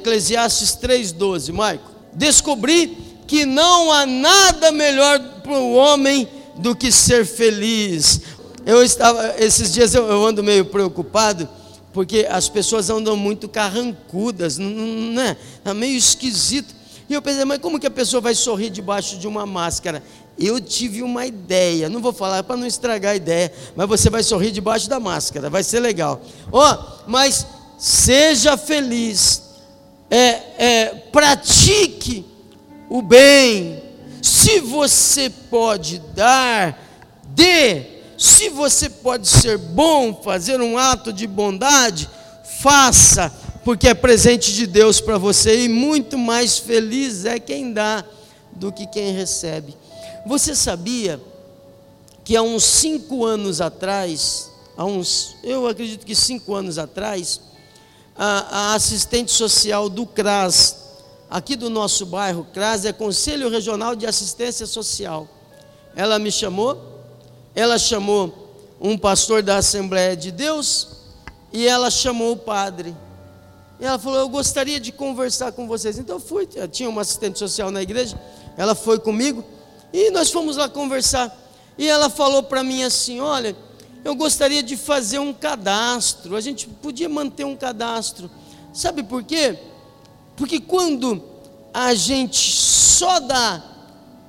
Eclesiastes 3,12, Maico. Descobri que não há nada melhor para o homem do que ser feliz. Eu estava, esses dias eu, eu ando meio preocupado, porque as pessoas andam muito carrancudas, não é? Está meio esquisito. E eu pensei, mas como que a pessoa vai sorrir debaixo de uma máscara? Eu tive uma ideia, não vou falar para não estragar a ideia, mas você vai sorrir debaixo da máscara, vai ser legal. Ó, oh, mas seja feliz, é, é, pratique o bem. Se você pode dar, dê. Se você pode ser bom, fazer um ato de bondade, faça, porque é presente de Deus para você e muito mais feliz é quem dá do que quem recebe. Você sabia que há uns cinco anos atrás, há uns, eu acredito que cinco anos atrás, a, a assistente social do CRAS, aqui do nosso bairro, CRAS é Conselho Regional de Assistência Social. Ela me chamou, ela chamou um pastor da Assembleia de Deus e ela chamou o padre. E ela falou: Eu gostaria de conversar com vocês. Então eu fui, tinha uma assistente social na igreja, ela foi comigo e nós fomos lá conversar. E ela falou para mim assim: Olha eu gostaria de fazer um cadastro. A gente podia manter um cadastro. Sabe por quê? Porque quando a gente só dá,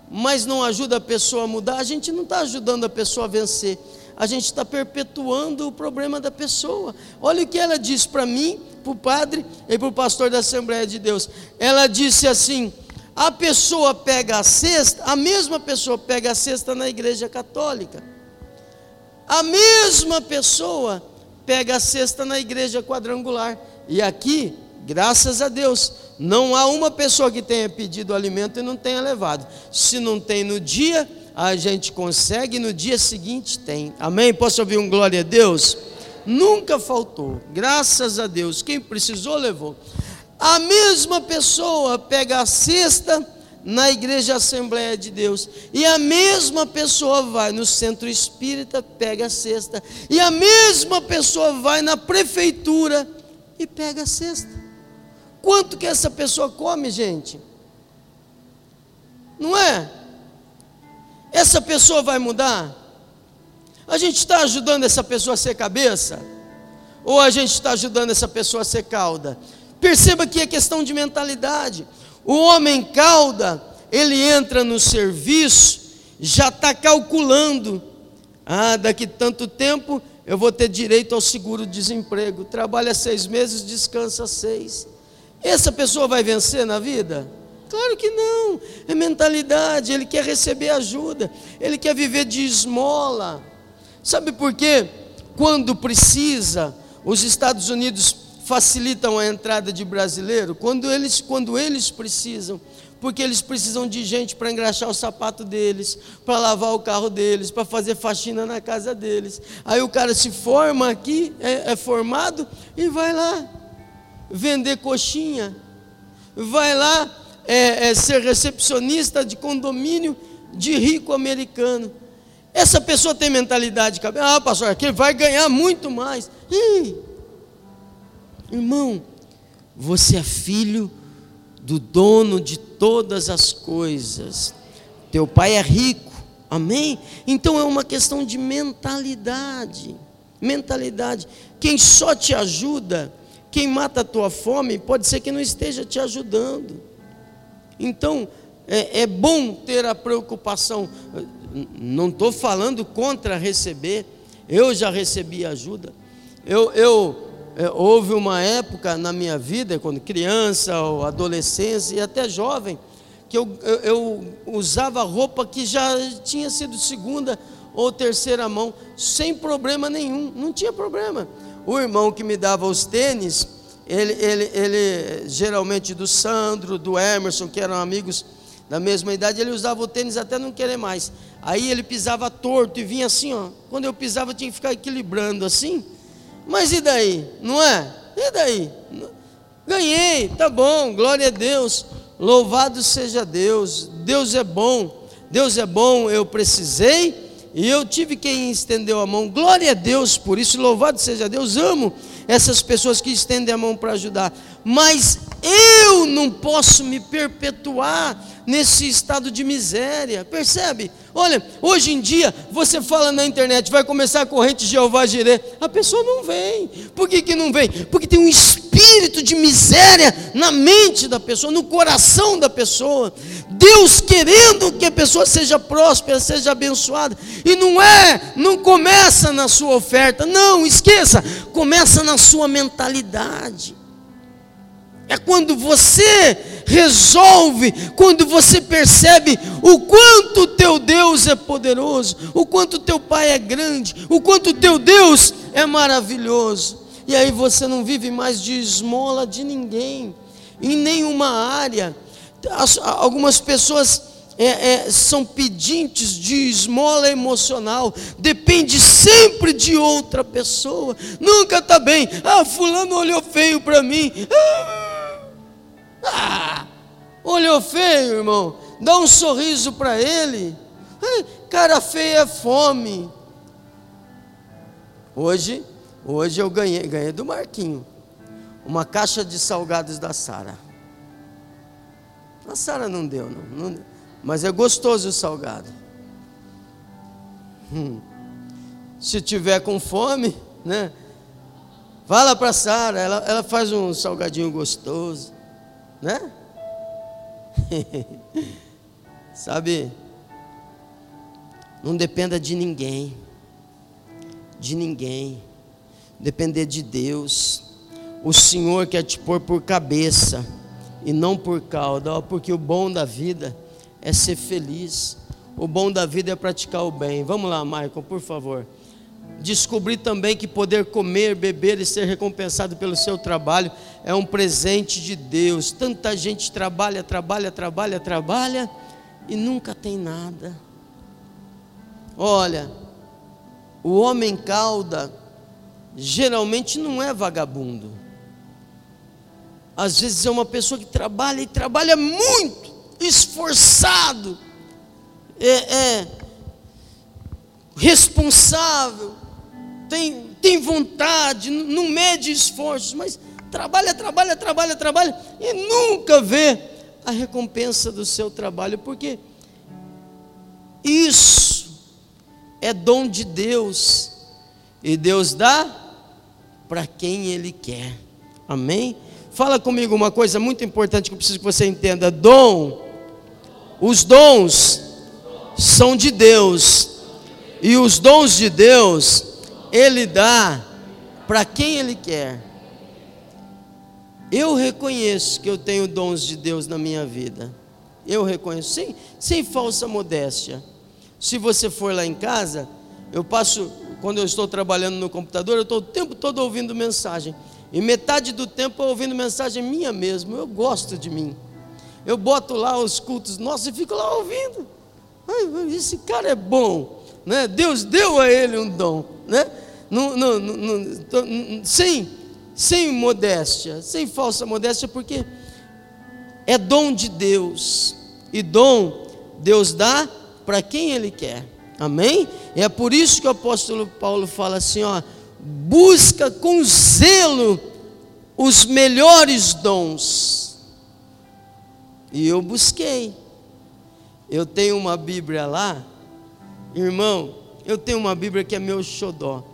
mas não ajuda a pessoa a mudar, a gente não está ajudando a pessoa a vencer. A gente está perpetuando o problema da pessoa. Olha o que ela disse para mim, para o padre e para o pastor da Assembleia de Deus. Ela disse assim: a pessoa pega a cesta, a mesma pessoa pega a cesta na igreja católica. A mesma pessoa pega a cesta na igreja quadrangular. E aqui, graças a Deus, não há uma pessoa que tenha pedido alimento e não tenha levado. Se não tem no dia, a gente consegue, no dia seguinte tem. Amém? Posso ouvir um glória a Deus? Nunca faltou, graças a Deus. Quem precisou, levou. A mesma pessoa pega a cesta na igreja Assembleia de Deus. E a mesma pessoa vai no centro espírita, pega a cesta. E a mesma pessoa vai na prefeitura e pega a cesta. Quanto que essa pessoa come, gente? Não é? Essa pessoa vai mudar? A gente está ajudando essa pessoa a ser cabeça? Ou a gente está ajudando essa pessoa a ser cauda? Perceba que é questão de mentalidade. O homem cauda, ele entra no serviço, já está calculando. Ah, daqui tanto tempo eu vou ter direito ao seguro-desemprego. Trabalha seis meses, descansa seis. Essa pessoa vai vencer na vida? Claro que não. É mentalidade. Ele quer receber ajuda. Ele quer viver de esmola. Sabe por quê? Quando precisa, os Estados Unidos facilitam a entrada de brasileiro quando eles, quando eles precisam, porque eles precisam de gente para engraxar o sapato deles, para lavar o carro deles, para fazer faxina na casa deles. Aí o cara se forma aqui, é, é formado e vai lá vender coxinha, vai lá é, é, ser recepcionista de condomínio de rico americano. Essa pessoa tem mentalidade, ah, pastor, aqui vai ganhar muito mais. Ih, Irmão, você é filho do dono de todas as coisas. Teu pai é rico. Amém? Então é uma questão de mentalidade. Mentalidade. Quem só te ajuda, quem mata a tua fome, pode ser que não esteja te ajudando. Então, é, é bom ter a preocupação. Não estou falando contra receber. Eu já recebi ajuda. Eu, eu é, houve uma época na minha vida, quando criança, ou adolescência e até jovem, que eu, eu, eu usava roupa que já tinha sido segunda ou terceira mão, sem problema nenhum, não tinha problema. O irmão que me dava os tênis, ele, ele, ele geralmente do Sandro, do Emerson, que eram amigos da mesma idade, ele usava o tênis até não querer mais. Aí ele pisava torto e vinha assim, ó. Quando eu pisava, eu tinha que ficar equilibrando assim. Mas e daí? Não é? E daí? Ganhei, tá bom, glória a Deus. Louvado seja Deus. Deus é bom. Deus é bom, eu precisei e eu tive quem estendeu a mão. Glória a Deus por isso, louvado seja Deus. Amo essas pessoas que estendem a mão para ajudar. Mas eu não posso me perpetuar nesse estado de miséria, percebe? Olha, hoje em dia, você fala na internet, vai começar a corrente de Jeová Jireh, a pessoa não vem, por que, que não vem? Porque tem um espírito de miséria na mente da pessoa, no coração da pessoa, Deus querendo que a pessoa seja próspera, seja abençoada, e não é, não começa na sua oferta, não, esqueça, começa na sua mentalidade, é quando você resolve, quando você percebe o quanto teu Deus é poderoso, o quanto teu Pai é grande, o quanto teu Deus é maravilhoso. E aí você não vive mais de esmola de ninguém, em nenhuma área. algumas pessoas é, é, são pedintes de esmola emocional, depende sempre de outra pessoa, nunca está bem. Ah, fulano olhou feio para mim. Ah, ah, olhou feio, irmão. Dá um sorriso para ele. Cara feia é fome. Hoje, hoje eu ganhei, ganhei do Marquinho uma caixa de salgados da Sara. A Sara não deu, não, não mas é gostoso o salgado. Hum. Se tiver com fome, né? Fala para Sara, ela, ela faz um salgadinho gostoso né? Sabe, não dependa de ninguém, de ninguém, depender de Deus. O Senhor quer te pôr por cabeça e não por cauda, porque o bom da vida é ser feliz, o bom da vida é praticar o bem. Vamos lá, Michael, por favor. Descobri também que poder comer, beber e ser recompensado pelo seu trabalho é um presente de Deus. Tanta gente trabalha, trabalha, trabalha, trabalha e nunca tem nada. Olha, o homem cauda geralmente não é vagabundo. Às vezes é uma pessoa que trabalha e trabalha muito, esforçado, é, é responsável, tem, tem vontade, não mede esforços, mas trabalha, trabalha, trabalha, trabalha e nunca vê a recompensa do seu trabalho, porque isso é dom de Deus e Deus dá para quem Ele quer. Amém? Fala comigo uma coisa muito importante que eu preciso que você entenda: dom, os dons são de Deus, e os dons de Deus ele dá para quem Ele quer. Eu reconheço que eu tenho dons de Deus na minha vida. Eu reconheço, sem, sem falsa modéstia. Se você for lá em casa, eu passo, quando eu estou trabalhando no computador, eu estou o tempo todo ouvindo mensagem. E metade do tempo ouvindo mensagem minha mesmo. Eu gosto de mim. Eu boto lá os cultos nossos e fico lá ouvindo. Esse cara é bom. Né? Deus deu a ele um dom. Né? Não, não, não, sem, sem modéstia, sem falsa modéstia, porque é dom de Deus, e dom Deus dá para quem Ele quer, amém? E é por isso que o apóstolo Paulo fala assim: ó, busca com zelo os melhores dons, e eu busquei, eu tenho uma Bíblia lá, irmão, eu tenho uma Bíblia que é meu xodó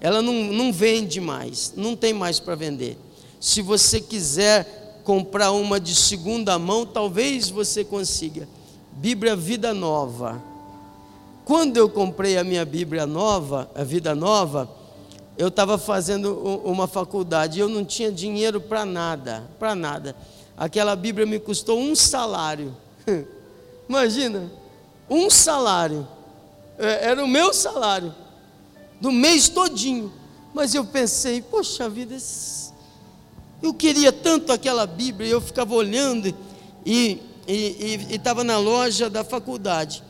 ela não, não vende mais, não tem mais para vender. Se você quiser comprar uma de segunda mão, talvez você consiga. Bíblia Vida Nova. Quando eu comprei a minha Bíblia Nova, a Vida Nova, eu estava fazendo uma faculdade e eu não tinha dinheiro para nada, para nada. Aquela Bíblia me custou um salário. Imagina, um salário. É, era o meu salário do mês todinho. Mas eu pensei, poxa vida, eu queria tanto aquela Bíblia, eu ficava olhando e estava na loja da faculdade.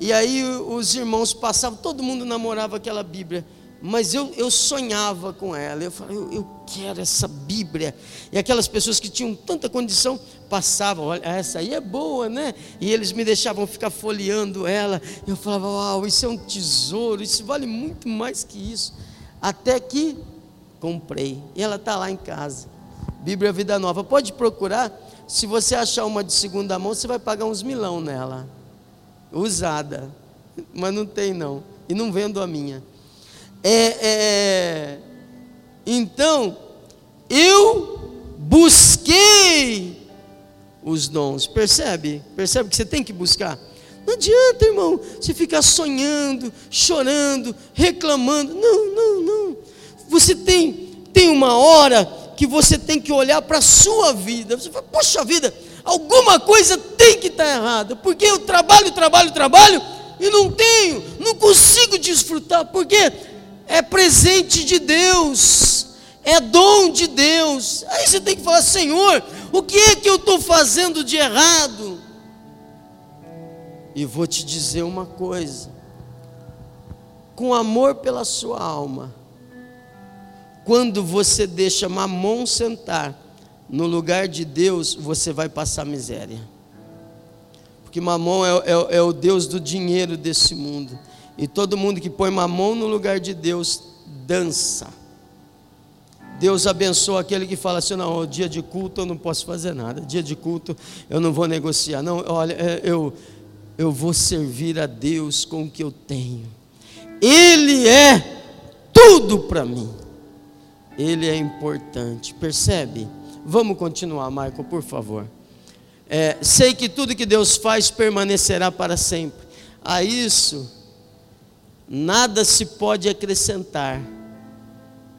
E aí os irmãos passavam, todo mundo namorava aquela Bíblia mas eu, eu sonhava com ela. Eu falei, eu, eu, quero essa Bíblia. E aquelas pessoas que tinham tanta condição passavam, olha, essa aí é boa, né? E eles me deixavam ficar folheando ela. Eu falava, uau, isso é um tesouro, isso vale muito mais que isso. Até que comprei. E ela está lá em casa. Bíblia Vida Nova. Pode procurar. Se você achar uma de segunda mão, você vai pagar uns milão nela. Usada. Mas não tem não. E não vendo a minha. É, é, então, eu busquei os dons. Percebe? Percebe que você tem que buscar? Não adianta, irmão, você ficar sonhando, chorando, reclamando. Não, não, não. Você tem, tem uma hora que você tem que olhar para a sua vida. Você fala, poxa vida, alguma coisa tem que estar tá errada. Porque eu trabalho, trabalho, trabalho e não tenho, não consigo desfrutar. Porque é presente de Deus, é dom de Deus. Aí você tem que falar, Senhor, o que é que eu estou fazendo de errado? E vou te dizer uma coisa: com amor pela sua alma, quando você deixa mamon sentar no lugar de Deus, você vai passar miséria. Porque mamon é, é, é o Deus do dinheiro desse mundo. E todo mundo que põe mamon no lugar de Deus dança. Deus abençoa aquele que fala assim: não, dia de culto eu não posso fazer nada, dia de culto eu não vou negociar. Não, olha, é, eu, eu vou servir a Deus com o que eu tenho. Ele é tudo para mim. Ele é importante, percebe? Vamos continuar, Michael, por favor. É, sei que tudo que Deus faz permanecerá para sempre. A isso, nada se pode acrescentar,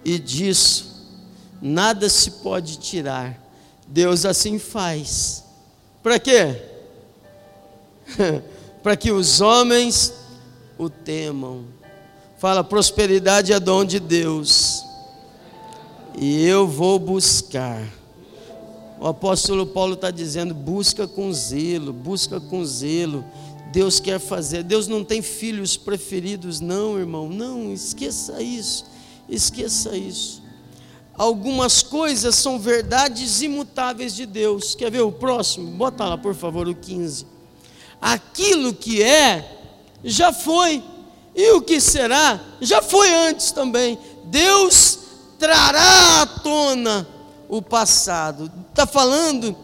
e disso, nada se pode tirar. Deus assim faz. Para quê? para que os homens o temam. Fala, prosperidade é dom de Deus. E eu vou buscar. O apóstolo Paulo está dizendo: busca com zelo, busca com zelo. Deus quer fazer. Deus não tem filhos preferidos, não, irmão. Não, esqueça isso. Esqueça isso. Algumas coisas são verdades imutáveis de Deus. Quer ver o próximo? Bota lá, por favor, o 15 aquilo que é, já foi, e o que será, já foi antes também. Deus trará à tona o passado. Está falando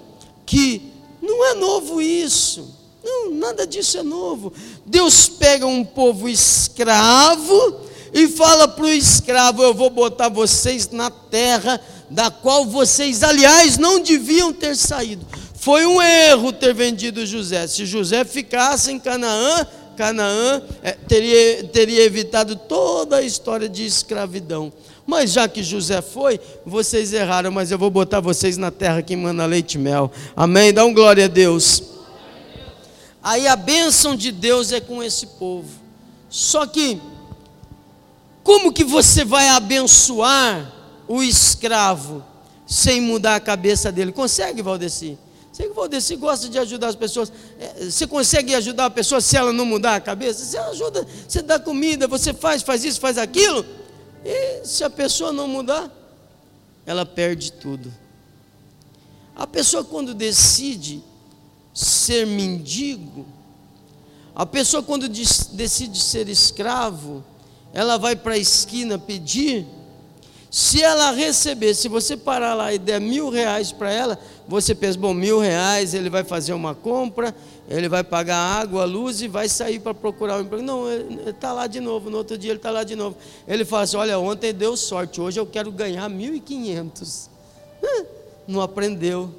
que não é novo isso. Não, nada disso é novo. Deus pega um povo escravo e fala para o escravo: Eu vou botar vocês na terra da qual vocês, aliás, não deviam ter saído. Foi um erro ter vendido José. Se José ficasse em Canaã, Canaã é, teria, teria evitado toda a história de escravidão. Mas já que José foi, vocês erraram, mas eu vou botar vocês na terra que manda leite e mel. Amém? Dá um glória a Deus. Aí a bênção de Deus é com esse povo. Só que, como que você vai abençoar o escravo sem mudar a cabeça dele? Consegue, Valdeci? Sei que Valdeci gosta de ajudar as pessoas. É, você consegue ajudar a pessoa se ela não mudar a cabeça? Você ajuda, você dá comida, você faz, faz isso, faz aquilo. E se a pessoa não mudar, ela perde tudo. A pessoa quando decide ser mendigo, a pessoa quando decide ser escravo, ela vai para a esquina pedir. Se ela receber, se você parar lá e der mil reais para ela, você pensa, bom, mil reais, ele vai fazer uma compra, ele vai pagar água, luz e vai sair para procurar um emprego. Não, ele está lá de novo, no outro dia ele está lá de novo. Ele fala assim: olha, ontem deu sorte, hoje eu quero ganhar mil e quinhentos. Não aprendeu.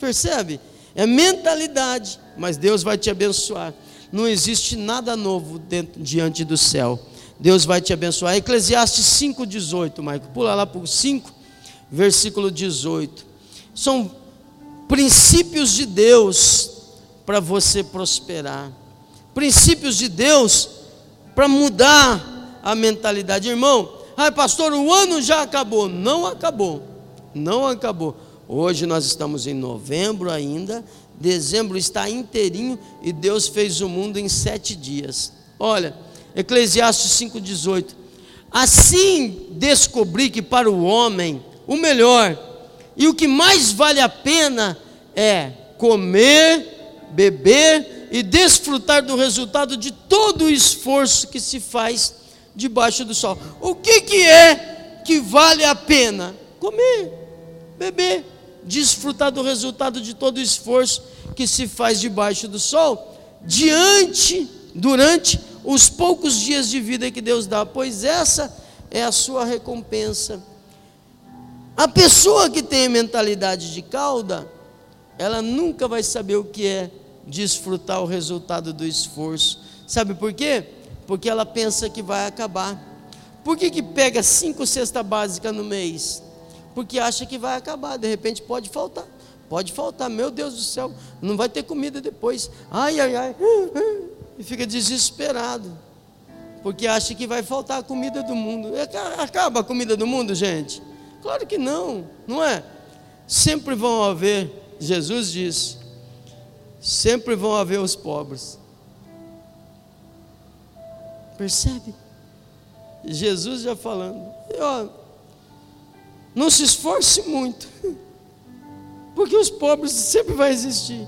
Percebe? É mentalidade, mas Deus vai te abençoar. Não existe nada novo dentro, diante do céu. Deus vai te abençoar. Eclesiastes 5,18, Maico. Pula lá para o 5, versículo 18. São princípios de Deus para você prosperar. Princípios de Deus para mudar a mentalidade. Irmão, ai pastor, o ano já acabou. Não acabou. Não acabou. Hoje nós estamos em novembro ainda. Dezembro está inteirinho e Deus fez o mundo em sete dias. Olha, Eclesiastes 5,18. Assim descobri que para o homem o melhor e o que mais vale a pena é comer, beber e desfrutar do resultado de todo o esforço que se faz debaixo do sol. O que, que é que vale a pena? Comer, beber, desfrutar do resultado de todo o esforço que se faz debaixo do sol, diante, durante os poucos dias de vida que Deus dá, pois essa é a sua recompensa. A pessoa que tem mentalidade de cauda, ela nunca vai saber o que é desfrutar o resultado do esforço. Sabe por quê? Porque ela pensa que vai acabar. Por que, que pega cinco cestas básicas no mês? Porque acha que vai acabar, de repente pode faltar. Pode faltar, meu Deus do céu, não vai ter comida depois. Ai, ai, ai. E fica desesperado. Porque acha que vai faltar a comida do mundo. Acaba a comida do mundo, gente? Claro que não, não é? Sempre vão haver, Jesus disse, sempre vão haver os pobres. Percebe? Jesus já falando, ó, não se esforce muito, porque os pobres sempre vai existir.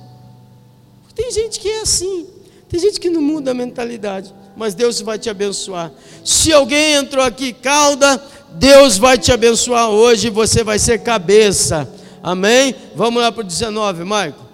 Tem gente que é assim, tem gente que não muda a mentalidade, mas Deus vai te abençoar. Se alguém entrou aqui cauda, Deus vai te abençoar hoje, você vai ser cabeça. Amém? Vamos lá para o 19, Marco.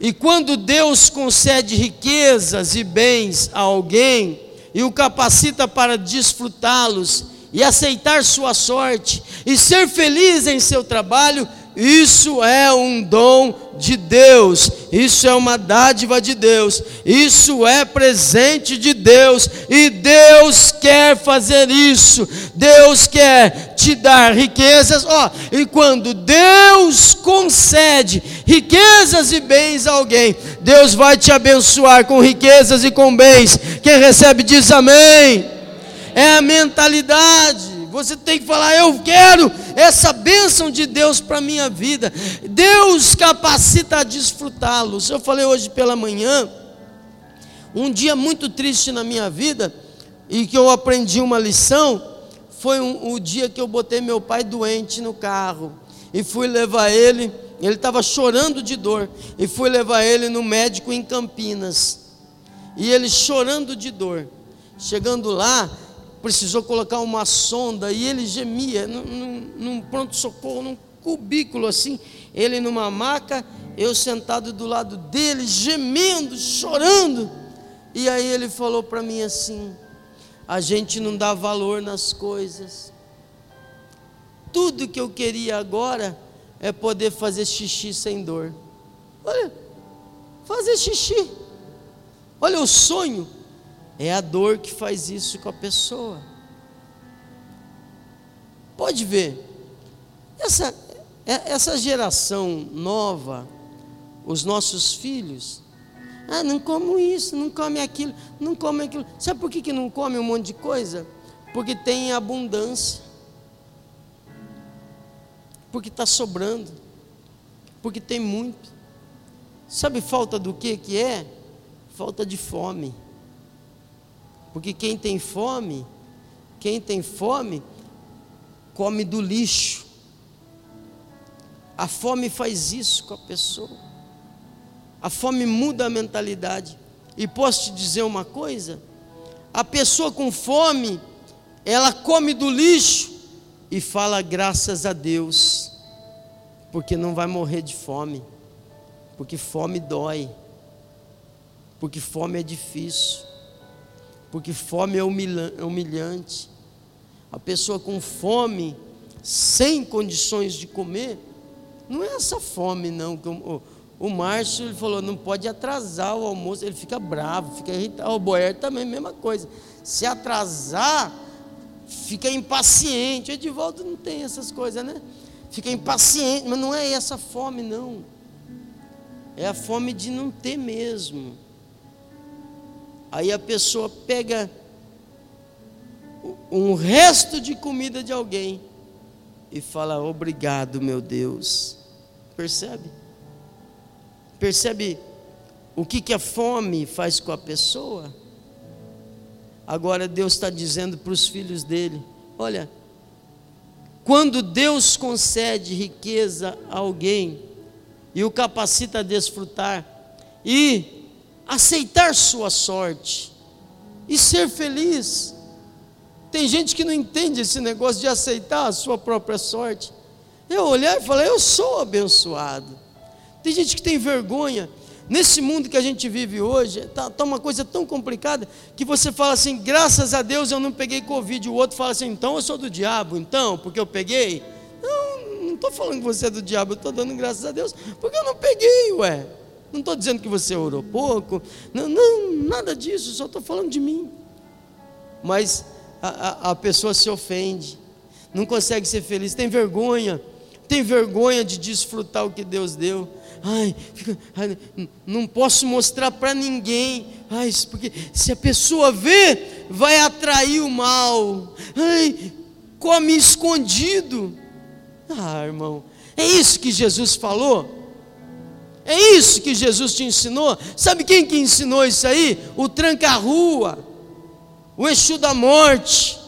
E quando Deus concede riquezas e bens a alguém e o capacita para desfrutá-los e aceitar sua sorte e ser feliz em seu trabalho, isso é um dom de Deus, isso é uma dádiva de Deus, isso é presente de Deus, e Deus quer fazer isso, Deus quer te dar riquezas, ó, e quando Deus concede riquezas e bens a alguém, Deus vai te abençoar com riquezas e com bens, quem recebe diz amém, é a mentalidade, você tem que falar: Eu quero essa bênção de Deus para a minha vida. Deus capacita a desfrutá-los. Eu falei hoje pela manhã, um dia muito triste na minha vida, e que eu aprendi uma lição. Foi um, o dia que eu botei meu pai doente no carro e fui levar ele. Ele estava chorando de dor e fui levar ele no médico em Campinas. E ele chorando de dor. Chegando lá, precisou colocar uma sonda e ele gemia num, num, pronto-socorro, num cubículo assim, ele numa maca, eu sentado do lado dele, gemendo, chorando. E aí ele falou para mim assim: a gente não dá valor nas coisas. Tudo que eu queria agora é poder fazer xixi sem dor. Olha, fazer xixi. Olha o sonho é a dor que faz isso com a pessoa. Pode ver, essa, é, essa geração nova, os nossos filhos, ah, não como isso, não come aquilo, não come aquilo. Sabe por que, que não come um monte de coisa? Porque tem abundância. Porque está sobrando. Porque tem muito. Sabe falta do que que é? Falta de fome. Porque quem tem fome, quem tem fome, come do lixo. A fome faz isso com a pessoa. A fome muda a mentalidade. E posso te dizer uma coisa? A pessoa com fome, ela come do lixo e fala graças a Deus, porque não vai morrer de fome, porque fome dói, porque fome é difícil porque fome é, é humilhante. A pessoa com fome, sem condições de comer, não é essa fome, não. O, Márcio ele falou: não pode atrasar o almoço, ele fica bravo, fica irritado. O Boer também, mesma coisa. Se atrasar, fica impaciente. O Edivaldo não tem essas coisas, né? Fica impaciente, mas não é essa fome, não. É a fome de não ter mesmo. Aí a pessoa pega um resto de comida de alguém e fala: Obrigado, meu Deus. Percebe? Percebe o que, que a fome faz com a pessoa? Agora Deus está dizendo para os filhos dele: Olha, quando Deus concede riqueza a alguém e o capacita a desfrutar, e aceitar sua sorte e ser feliz. Tem gente que não entende esse negócio de aceitar a sua própria sorte. Eu olhar e falar, eu sou abençoado. Tem gente que tem vergonha. Nesse mundo que a gente vive hoje, está tá uma coisa tão complicada que você fala assim: graças a Deus eu não peguei Covid. O outro fala assim: então eu sou do diabo, então, porque eu peguei. Não, não estou falando que você é do diabo, eu estou dando graças a Deus, porque eu não peguei, ué. Não estou dizendo que você orou pouco, não, não nada disso, só estou falando de mim. Mas a, a, a pessoa se ofende, não consegue ser feliz, tem vergonha, tem vergonha de desfrutar o que Deus deu. Ai, fica, ai não posso mostrar para ninguém. Ai, porque se a pessoa vê, vai atrair o mal. Ai, come escondido. Ah, irmão, é isso que Jesus falou? É isso que Jesus te ensinou? Sabe quem que ensinou isso aí? O tranca-rua, o Exu da morte,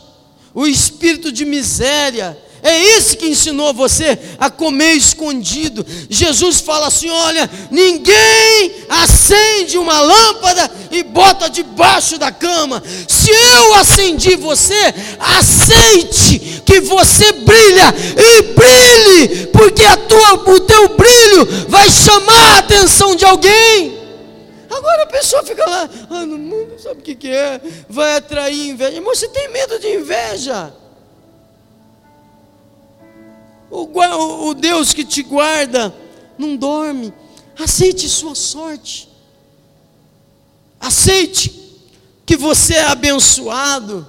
o espírito de miséria, é esse que ensinou você a comer escondido. Jesus fala assim: olha, ninguém acende uma lâmpada e bota debaixo da cama. Se eu acendi você, aceite que você brilha e brilhe, porque a tua, o teu brilho vai chamar a atenção de alguém. Agora a pessoa fica lá, ah, mundo sabe o que, que é, vai atrair inveja. Mas você tem medo de inveja? O, o Deus que te guarda não dorme. Aceite sua sorte. Aceite que você é abençoado.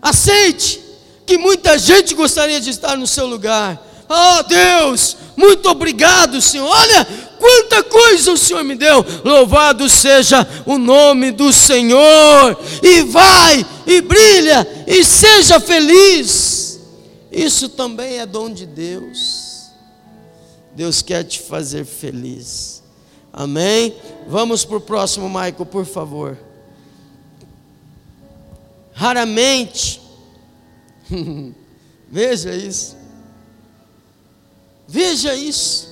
Aceite que muita gente gostaria de estar no seu lugar. Oh Deus, muito obrigado, Senhor. Olha quanta coisa o Senhor me deu. Louvado seja o nome do Senhor. E vai, e brilha, e seja feliz. Isso também é dom de Deus. Deus quer te fazer feliz. Amém? Vamos para o próximo, Michael, por favor. Raramente, veja isso, veja isso,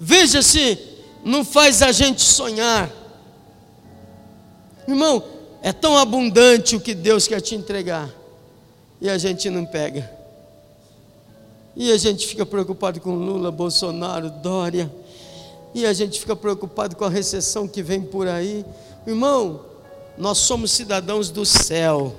veja se não faz a gente sonhar, irmão. É tão abundante o que Deus quer te entregar e a gente não pega. E a gente fica preocupado com Lula, Bolsonaro, Dória. E a gente fica preocupado com a recessão que vem por aí. Irmão, nós somos cidadãos do céu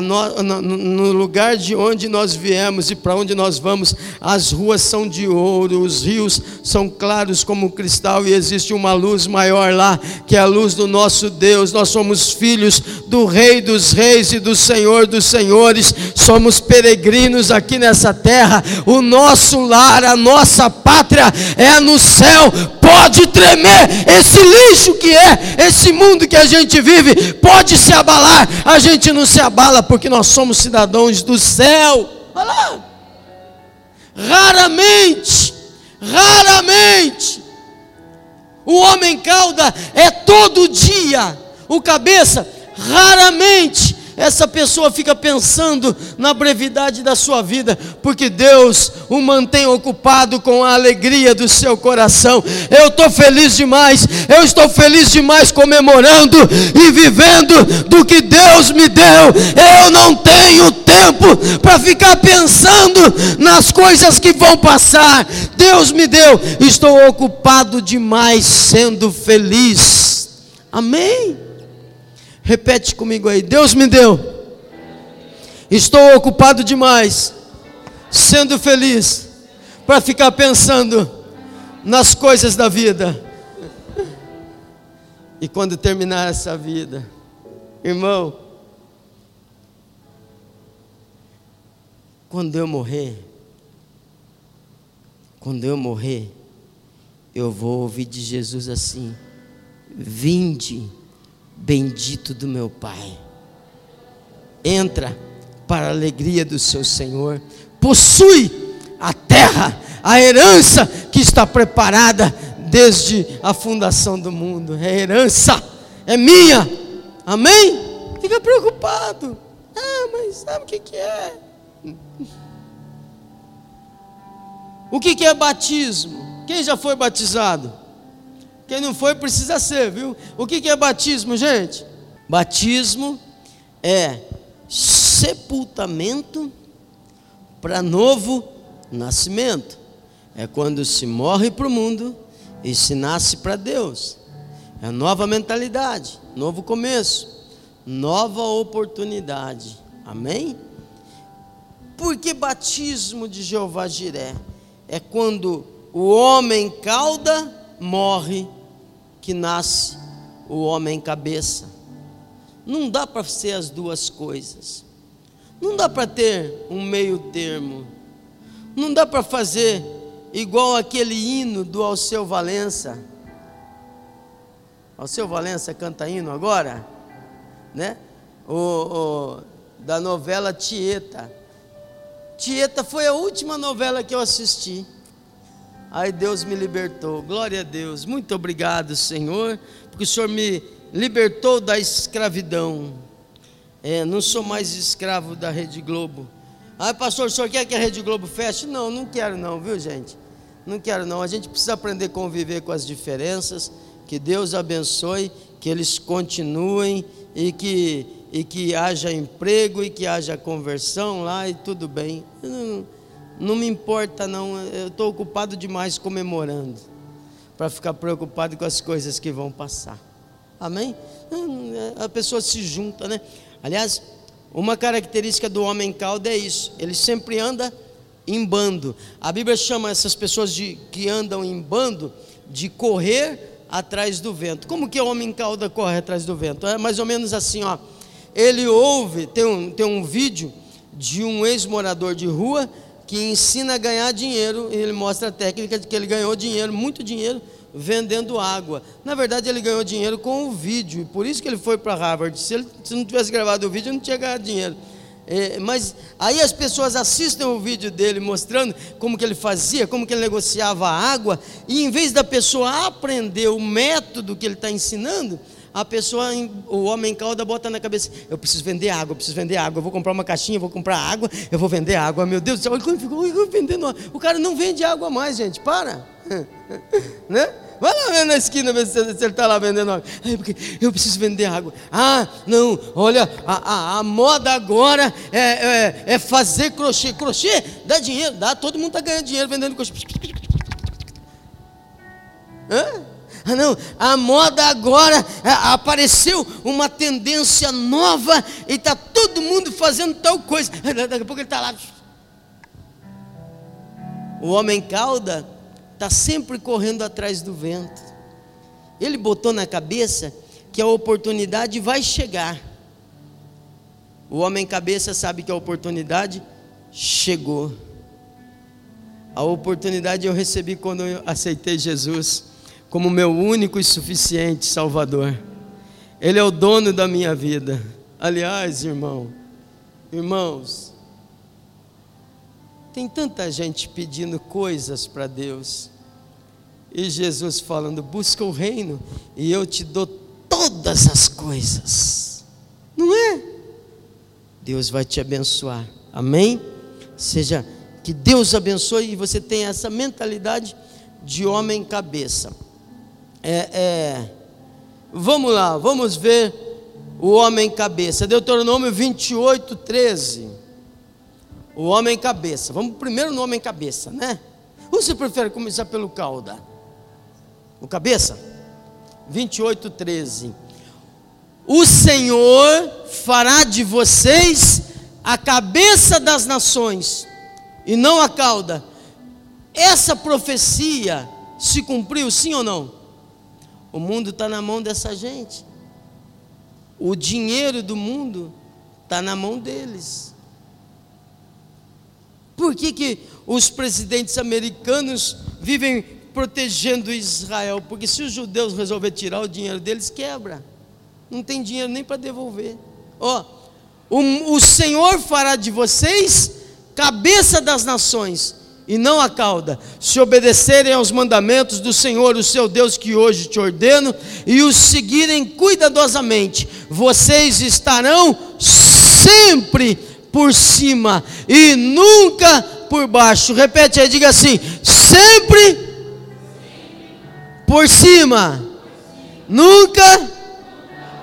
no, no, no, lugar de onde nós viemos e para onde nós vamos, as ruas são de ouro, os rios são claros como cristal e existe uma luz maior lá, que é a luz do nosso Deus. Nós somos filhos do Rei dos Reis e do Senhor dos Senhores, somos peregrinos aqui nessa terra. O nosso lar, a nossa pátria é no céu. Pode tremer esse lixo que é esse mundo que a gente vive, pode se abalar, a gente não se abala porque nós somos cidadãos do céu. Olha lá. Raramente, raramente, o homem cauda é todo dia, o cabeça, raramente essa pessoa fica pensando na brevidade da sua vida, porque Deus o mantém ocupado com a alegria do seu coração. Eu estou feliz demais, eu estou feliz demais comemorando e vivendo do que Deus me deu. Eu não tenho tempo para ficar pensando nas coisas que vão passar. Deus me deu, estou ocupado demais sendo feliz. Amém? Repete comigo aí. Deus me deu. Estou ocupado demais, sendo feliz, para ficar pensando nas coisas da vida. E quando terminar essa vida, irmão, quando eu morrer, quando eu morrer, eu vou ouvir de Jesus assim: Vinde bendito do meu Pai. Entra para a alegria do seu Senhor, possui a terra, a herança que está preparada desde a fundação do mundo. É herança, é minha. Amém? Fica preocupado. Ah, mas sabe o que, que é? O que, que é batismo? Quem já foi batizado? Quem não foi precisa ser, viu? O que é batismo, gente? Batismo é sepultamento para novo nascimento. É quando se morre para o mundo e se nasce para Deus. É nova mentalidade, novo começo, nova oportunidade. Amém? Porque batismo de Jeová Jiré é quando o homem cauda morre, que nasce o homem cabeça. Não dá para ser as duas coisas. Não dá para ter um meio termo. Não dá para fazer igual aquele hino do Alceu Valença. Alceu Valença canta hino agora, né? O, o, da novela Tieta. Tieta foi a última novela que eu assisti. Aí Deus me libertou. Glória a Deus. Muito obrigado, Senhor, porque o Senhor me libertou da escravidão. É, não sou mais escravo da Rede Globo. Ah, pastor, o senhor quer que a Rede Globo feche? Não, não quero não, viu gente? Não quero não. A gente precisa aprender a conviver com as diferenças. Que Deus abençoe, que eles continuem e que, e que haja emprego e que haja conversão lá e tudo bem. Não me importa não, eu estou ocupado demais comemorando para ficar preocupado com as coisas que vão passar. Amém? A pessoa se junta, né? Aliás, uma característica do homem caldo é isso, ele sempre anda em bando. A Bíblia chama essas pessoas de, que andam em bando de correr atrás do vento. Como que o homem cauda corre atrás do vento? É mais ou menos assim, ó. Ele ouve, tem um, tem um vídeo de um ex-morador de rua que ensina a ganhar dinheiro, e ele mostra a técnica de que ele ganhou dinheiro, muito dinheiro, vendendo água. Na verdade, ele ganhou dinheiro com o vídeo, e por isso que ele foi para Harvard. Se ele se não tivesse gravado o vídeo, ele não tinha ganhado dinheiro. É, mas aí as pessoas assistem o vídeo dele mostrando como que ele fazia, como que ele negociava a água, e em vez da pessoa aprender o método que ele está ensinando, a pessoa, o homem cauda bota na cabeça, eu preciso vender água, eu preciso vender água, eu vou comprar uma caixinha, eu vou comprar água, eu vou vender água, meu Deus do céu, como ficou vendendo. O cara não vende água mais, gente, para. né? Vai lá na esquina ver se, ele está lá vendendo água. É porque eu preciso vender água. Ah, não, olha, a, a, a moda agora é, é, é, fazer crochê. Crochê dá dinheiro, dá, todo mundo está ganhando dinheiro vendendo crochê. Hã? Ah, não, a moda agora é, apareceu uma tendência nova e está todo mundo fazendo tal coisa. Daqui a pouco ele está lá. O homem cauda está sempre correndo atrás do vento. Ele botou na cabeça que a oportunidade vai chegar. O homem cabeça sabe que a oportunidade chegou. A oportunidade eu recebi quando eu aceitei Jesus como meu único e suficiente Salvador. Ele é o dono da minha vida. Aliás, irmão, irmãos, tem tanta gente pedindo coisas para Deus. E Jesus falando: busca o reino e eu te dou todas as coisas. Não é? Deus vai te abençoar. Amém? Seja que Deus abençoe e você tenha essa mentalidade de homem cabeça. É, é, vamos lá, vamos ver o homem cabeça. Deuteronômio 28, 13. O homem cabeça. Vamos primeiro no homem cabeça, né? Ou você prefere começar pelo cauda? O cabeça? 28, 13. O Senhor fará de vocês a cabeça das nações e não a cauda. Essa profecia se cumpriu, sim ou não? O mundo está na mão dessa gente. O dinheiro do mundo está na mão deles. Por que, que os presidentes americanos vivem protegendo Israel, porque se os judeus resolver tirar o dinheiro deles, quebra. Não tem dinheiro nem para devolver. Ó, o, o Senhor fará de vocês cabeça das nações e não a cauda, se obedecerem aos mandamentos do Senhor, o seu Deus, que hoje te ordeno, e os seguirem cuidadosamente, vocês estarão sempre por cima e nunca por baixo. Repete aí, diga assim: sempre por cima, nunca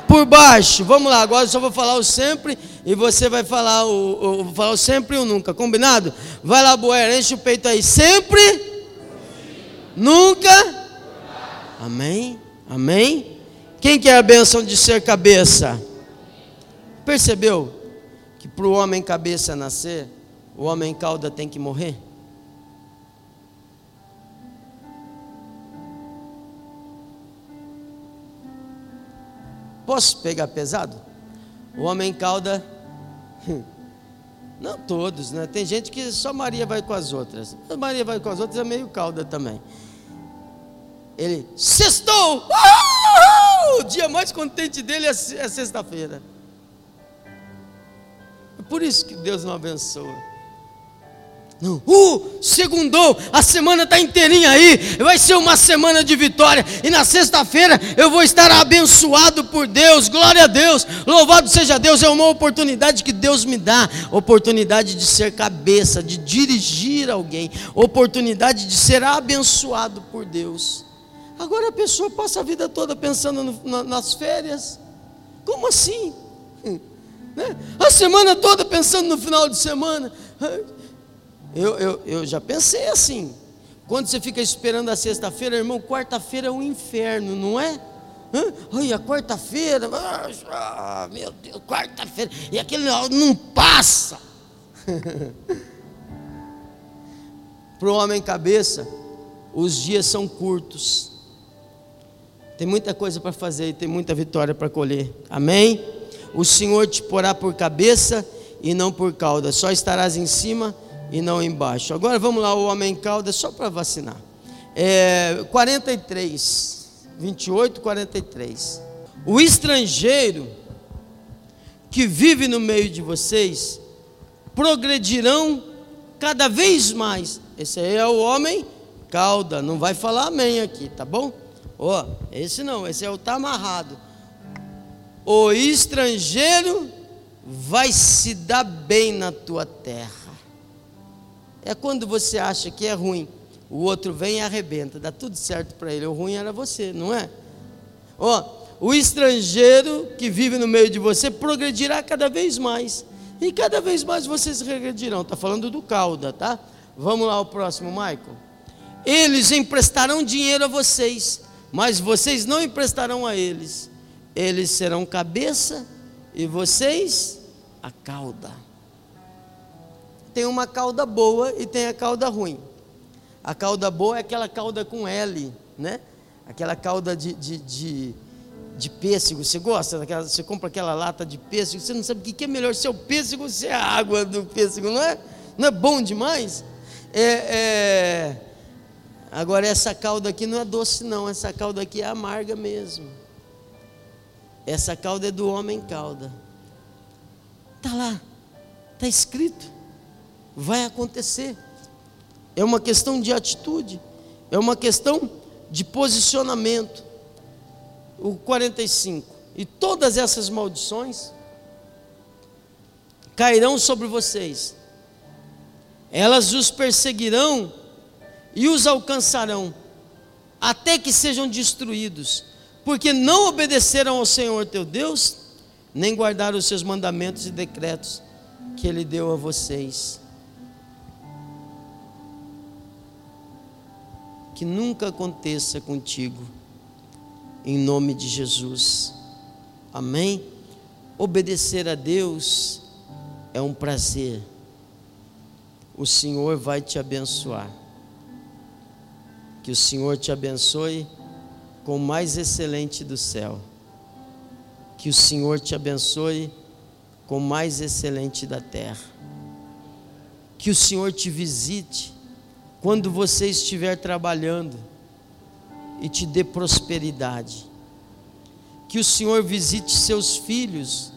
por baixo. Vamos lá, agora eu só vou falar o sempre E você vai falar o, o, falar o sempre ou nunca, combinado? Vai lá, Boer, enche o peito aí. Sempre? Nunca? Amém? Amém? Quem quer a bênção de ser cabeça? Percebeu que para o homem cabeça nascer, o homem cauda tem que morrer? Posso pegar pesado? O homem cauda. Não todos, né? Tem gente que só Maria vai com as outras. Maria vai com as outras é meio cauda também. Ele, sextou! O dia mais contente dele é, é sexta-feira. É por isso que Deus não abençoa. Não. Uh, segundou, a semana está inteirinha aí, vai ser uma semana de vitória, e na sexta-feira eu vou estar abençoado por Deus, glória a Deus, louvado seja Deus, é uma oportunidade que Deus me dá, oportunidade de ser cabeça, de dirigir alguém, oportunidade de ser abençoado por Deus. Agora a pessoa passa a vida toda pensando no, na, nas férias, como assim? Né? A semana toda pensando no final de semana. Eu, eu, eu já pensei assim. Quando você fica esperando a sexta-feira, irmão, quarta-feira é um inferno, não é? Ai, a quarta-feira, ah, meu Deus, quarta-feira, e aquele não passa. Para o homem cabeça, os dias são curtos. Tem muita coisa para fazer e tem muita vitória para colher. Amém? O Senhor te porá por cabeça e não por cauda. Só estarás em cima e não embaixo. Agora vamos lá, o homem cauda, só para vacinar. É, 43, 28, 43. O estrangeiro que vive no meio de vocês progredirão cada vez mais. Esse aí é o homem cauda, não vai falar amém aqui, tá bom? Ó, oh, esse não, esse é o tá amarrado. O estrangeiro vai se dar bem na tua terra. É quando você acha que é ruim, o outro vem e arrebenta, dá tudo certo para ele. O ruim era você, não é? Ó, o estrangeiro que vive no meio de você progredirá cada vez mais. E cada vez mais vocês regredirão. Está falando do cauda, tá? Vamos lá, o próximo, Michael. Eles emprestarão dinheiro a vocês, mas vocês não emprestarão a eles. Eles serão cabeça e vocês a cauda tem uma cauda boa e tem a cauda ruim. A cauda boa é aquela cauda com L, né? Aquela cauda de, de, de, de pêssego. Você gosta daquela? Você compra aquela lata de pêssego, você não sabe o que é melhor, se é o pêssego ou se é a água do pêssego, não é? Não é bom demais? É, é... Agora essa cauda aqui não é doce não, essa cauda aqui é amarga mesmo. Essa cauda é do homem cauda. Está lá, está escrito vai acontecer. É uma questão de atitude, é uma questão de posicionamento. O 45. E todas essas maldições cairão sobre vocês, elas os perseguirão e os alcançarão, até que sejam destruídos, porque não obedeceram ao Senhor teu Deus, nem guardaram os seus mandamentos e decretos que Ele deu a vocês. Que nunca aconteça contigo, em nome de Jesus. Amém? Obedecer a Deus é um prazer. O Senhor vai te abençoar. Que o Senhor te abençoe com o mais excelente do céu. Que o Senhor te abençoe com o mais excelente da terra. Que o Senhor te visite quando você estiver trabalhando e te dê prosperidade. Que o Senhor visite seus filhos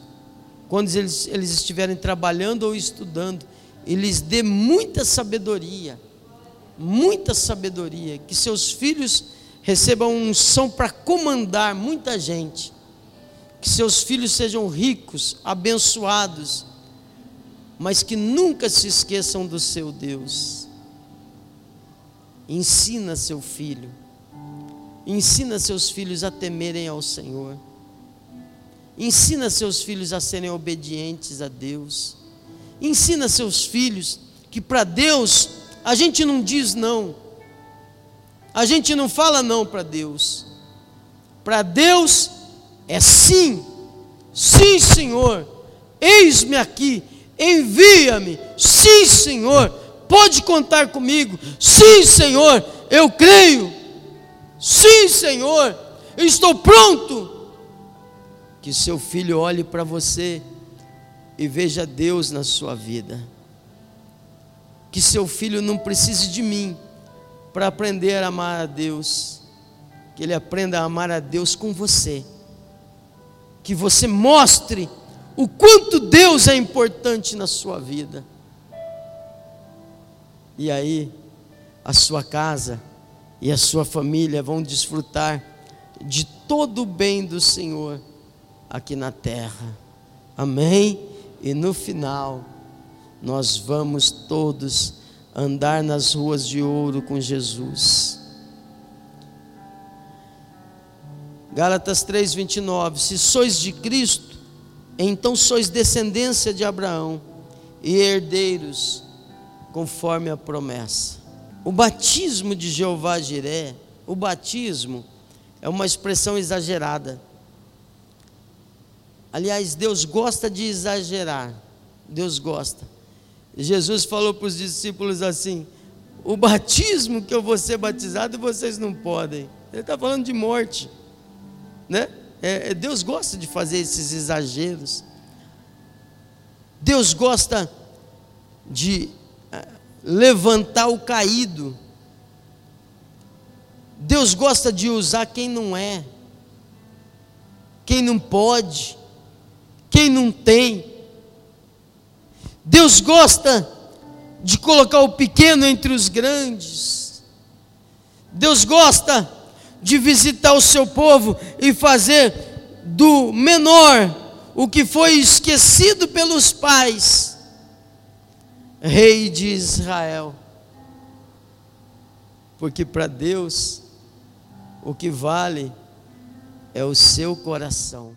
quando eles, eles estiverem trabalhando ou estudando e lhes dê muita sabedoria, muita sabedoria. Que seus filhos recebam unção para comandar muita gente. Que seus filhos sejam ricos, abençoados, mas que nunca se esqueçam do seu Deus Ensina seu filho, ensina seus filhos a temerem ao Senhor. Ensina seus filhos a serem obedientes a Deus. Ensina seus filhos que para Deus a gente não diz não. A gente não fala não para Deus. Para Deus é sim. Sim, Senhor. Eis-me aqui. Envia-me. Sim, Senhor. Pode contar comigo. Sim, Senhor. Eu creio. Sim, Senhor. Eu estou pronto. Que seu filho olhe para você e veja Deus na sua vida. Que seu filho não precise de mim para aprender a amar a Deus. Que ele aprenda a amar a Deus com você. Que você mostre o quanto Deus é importante na sua vida. E aí, a sua casa e a sua família vão desfrutar de todo o bem do Senhor aqui na terra. Amém? E no final, nós vamos todos andar nas ruas de ouro com Jesus. Gálatas 3:29 Se sois de Cristo, então sois descendência de Abraão e herdeiros conforme a promessa. O batismo de Jeová Jiré, o batismo é uma expressão exagerada. Aliás, Deus gosta de exagerar. Deus gosta. Jesus falou para os discípulos assim: o batismo que eu vou ser batizado, vocês não podem. Ele está falando de morte, né? É, é, Deus gosta de fazer esses exageros. Deus gosta de levantar o caído. Deus gosta de usar quem não é, quem não pode quem não tem. Deus gosta de colocar o pequeno entre os grandes. Deus gosta de visitar o seu povo e fazer do menor o que foi esquecido pelos pais, Rei de Israel. Porque para Deus o que vale é o seu coração.